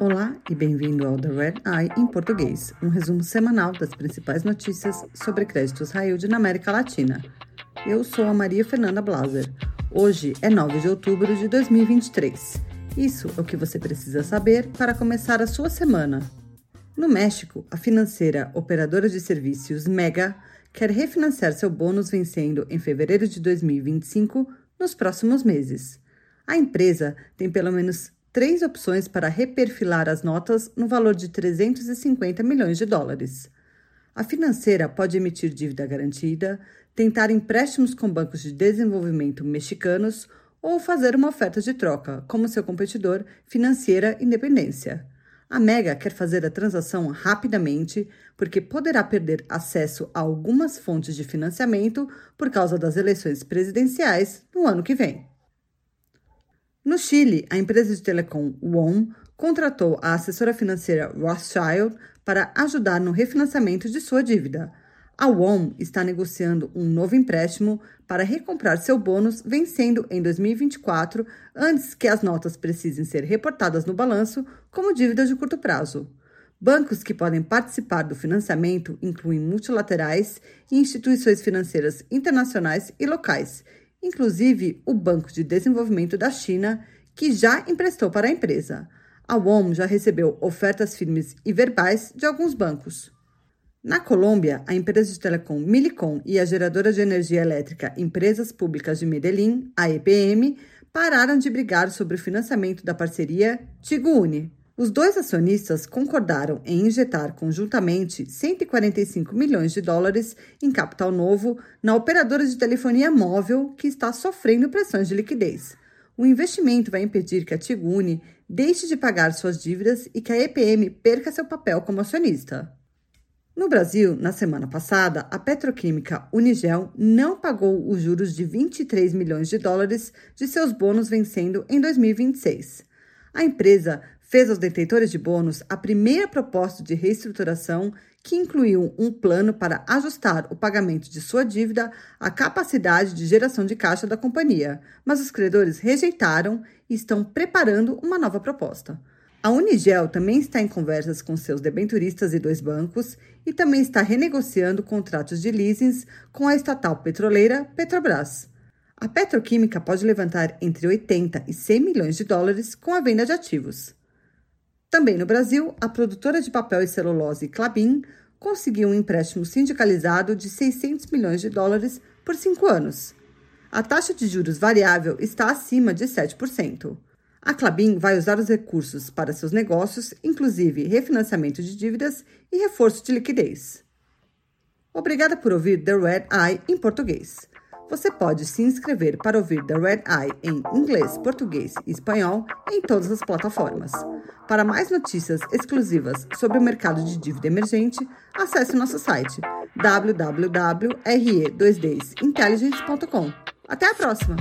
Olá e bem-vindo ao The Red Eye em português, um resumo semanal das principais notícias sobre créditos yield na América Latina. Eu sou a Maria Fernanda Blaser. Hoje é 9 de outubro de 2023. Isso é o que você precisa saber para começar a sua semana. No México, a financeira operadora de serviços Mega quer refinanciar seu bônus vencendo em fevereiro de 2025 nos próximos meses. A empresa tem pelo menos três opções para reperfilar as notas no valor de 350 milhões de dólares. A financeira pode emitir dívida garantida, tentar empréstimos com bancos de desenvolvimento mexicanos ou fazer uma oferta de troca, como seu competidor Financeira Independência. A Mega quer fazer a transação rapidamente porque poderá perder acesso a algumas fontes de financiamento por causa das eleições presidenciais no ano que vem. No Chile, a empresa de telecom WOM contratou a assessora financeira Rothschild para ajudar no refinanciamento de sua dívida. A WOM está negociando um novo empréstimo para recomprar seu bônus vencendo em 2024, antes que as notas precisem ser reportadas no balanço como dívidas de curto prazo. Bancos que podem participar do financiamento incluem multilaterais e instituições financeiras internacionais e locais, inclusive o Banco de Desenvolvimento da China, que já emprestou para a empresa. A WOM já recebeu ofertas firmes e verbais de alguns bancos. Na Colômbia, a empresa de telecom Milicom e a geradora de energia elétrica Empresas Públicas de Medellín, a EPM, pararam de brigar sobre o financiamento da parceria Tigo-Uni. Os dois acionistas concordaram em injetar conjuntamente 145 milhões de dólares em capital novo na operadora de telefonia móvel que está sofrendo pressões de liquidez. O investimento vai impedir que a Tigune deixe de pagar suas dívidas e que a EPM perca seu papel como acionista. No Brasil, na semana passada, a petroquímica Unigel não pagou os juros de 23 milhões de dólares de seus bônus vencendo em 2026. A empresa fez aos detentores de bônus a primeira proposta de reestruturação que incluiu um plano para ajustar o pagamento de sua dívida à capacidade de geração de caixa da companhia, mas os credores rejeitaram e estão preparando uma nova proposta. A Unigel também está em conversas com seus debenturistas e dois bancos e também está renegociando contratos de leasings com a estatal petroleira Petrobras. A petroquímica pode levantar entre 80 e 100 milhões de dólares com a venda de ativos. Também no Brasil, a produtora de papel e celulose Clabin conseguiu um empréstimo sindicalizado de 600 milhões de dólares por cinco anos. A taxa de juros variável está acima de 7%. A Clabin vai usar os recursos para seus negócios, inclusive refinanciamento de dívidas e reforço de liquidez. Obrigada por ouvir The Red Eye em português. Você pode se inscrever para ouvir The Red Eye em inglês, português e espanhol em todas as plataformas. Para mais notícias exclusivas sobre o mercado de dívida emergente, acesse nosso site www.re2dsintelligence.com. Até a próxima!